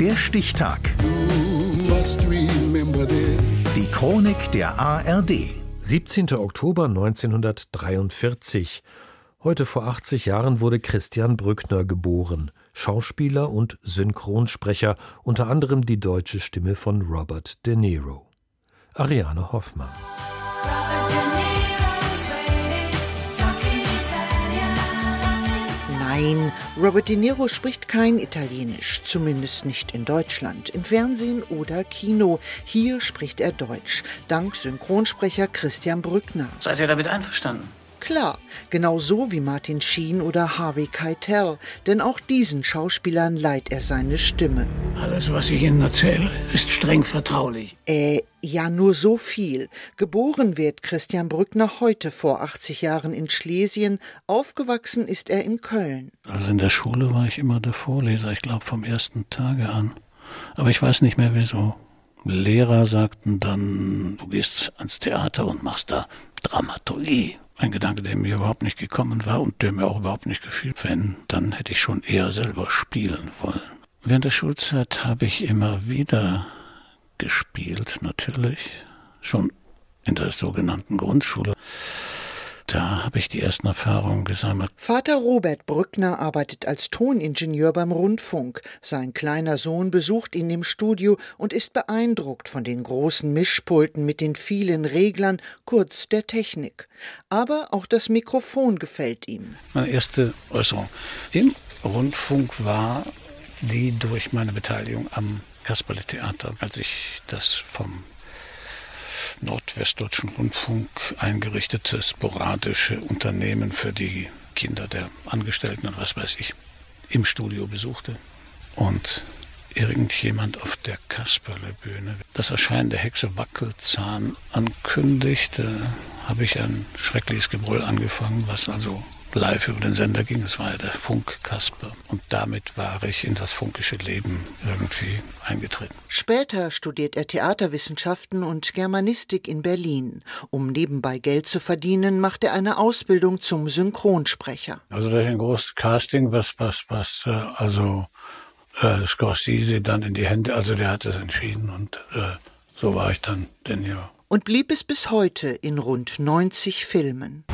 Der Stichtag. Die Chronik der ARD. 17. Oktober 1943. Heute vor 80 Jahren wurde Christian Brückner geboren. Schauspieler und Synchronsprecher, unter anderem die deutsche Stimme von Robert De Niro. Ariane Hoffmann. Nein, Robert De Niro spricht kein Italienisch, zumindest nicht in Deutschland, im Fernsehen oder Kino. Hier spricht er Deutsch, dank Synchronsprecher Christian Brückner. Seid ihr damit einverstanden? Klar, genau so wie Martin Sheen oder Harvey Keitel, denn auch diesen Schauspielern leiht er seine Stimme. Alles, was ich Ihnen erzähle, ist streng vertraulich. Äh, ja, nur so viel. Geboren wird Christian Brückner heute vor 80 Jahren in Schlesien, aufgewachsen ist er in Köln. Also in der Schule war ich immer der Vorleser, ich glaube vom ersten Tage an. Aber ich weiß nicht mehr wieso. Lehrer sagten dann, du gehst ans Theater und machst da Dramaturgie. Ein Gedanke, der mir überhaupt nicht gekommen war und der mir auch überhaupt nicht gefiel. Wenn, dann hätte ich schon eher selber spielen wollen. Während der Schulzeit habe ich immer wieder gespielt, natürlich. Schon in der sogenannten Grundschule. Da habe ich die ersten Erfahrungen gesammelt. Vater Robert Brückner arbeitet als Toningenieur beim Rundfunk. Sein kleiner Sohn besucht ihn im Studio und ist beeindruckt von den großen Mischpulten mit den vielen Reglern, kurz der Technik. Aber auch das Mikrofon gefällt ihm. Meine erste Äußerung im Rundfunk war die durch meine Beteiligung am Kasperle-Theater, als ich das vom Nordwestdeutschen Rundfunk eingerichtete sporadische Unternehmen für die Kinder der Angestellten und was weiß ich im Studio besuchte. Und irgendjemand auf der Kasperle-Bühne das Erscheinen der Hexe Wackelzahn ankündigte, habe ich ein schreckliches Gebrüll angefangen, was also live über den Sender ging. Es war ja der Funk Kasper. Und damit war ich in das funkische Leben irgendwie eingetreten. Später studiert er Theaterwissenschaften und Germanistik in Berlin. Um nebenbei Geld zu verdienen, macht er eine Ausbildung zum Synchronsprecher. Also das ist ein großes Casting, was, was, was, äh, also äh, Scorsese dann in die Hände, also der hat es entschieden und äh, so war ich dann denn ja. Und blieb es bis heute in rund 90 Filmen.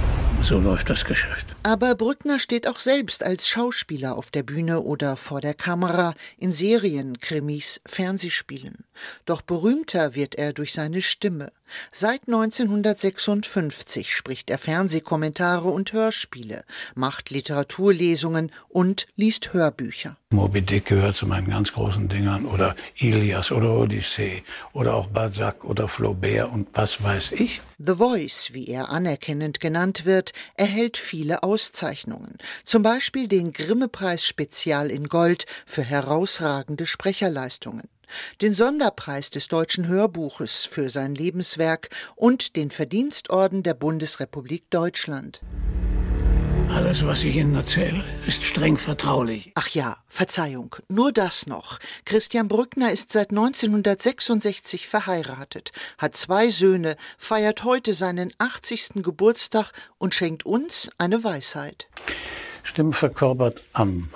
So läuft das Geschäft. Aber Brückner steht auch selbst als Schauspieler auf der Bühne oder vor der Kamera, in Serien, Krimis, Fernsehspielen. Doch berühmter wird er durch seine Stimme. Seit 1956 spricht er Fernsehkommentare und Hörspiele, macht Literaturlesungen und liest Hörbücher. Moby Dick gehört zu meinen ganz großen Dingern oder Ilias oder Odyssee oder auch Balzac oder Flaubert und was weiß ich. The Voice, wie er anerkennend genannt wird, erhält viele Auszeichnungen. Zum Beispiel den Grimme-Preis Spezial in Gold für herausragende Sprecherleistungen den Sonderpreis des Deutschen Hörbuches für sein Lebenswerk und den Verdienstorden der Bundesrepublik Deutschland. Alles, was ich Ihnen erzähle, ist streng vertraulich. Ach ja, Verzeihung, nur das noch. Christian Brückner ist seit 1966 verheiratet, hat zwei Söhne, feiert heute seinen 80. Geburtstag und schenkt uns eine Weisheit. Stimme verkörpert am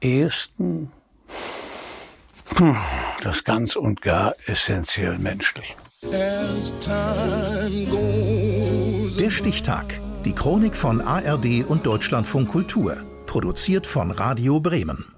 ehesten das ganz und gar essentiell menschlich. Der Stichtag. Die Chronik von ARD und Deutschlandfunk Kultur. Produziert von Radio Bremen.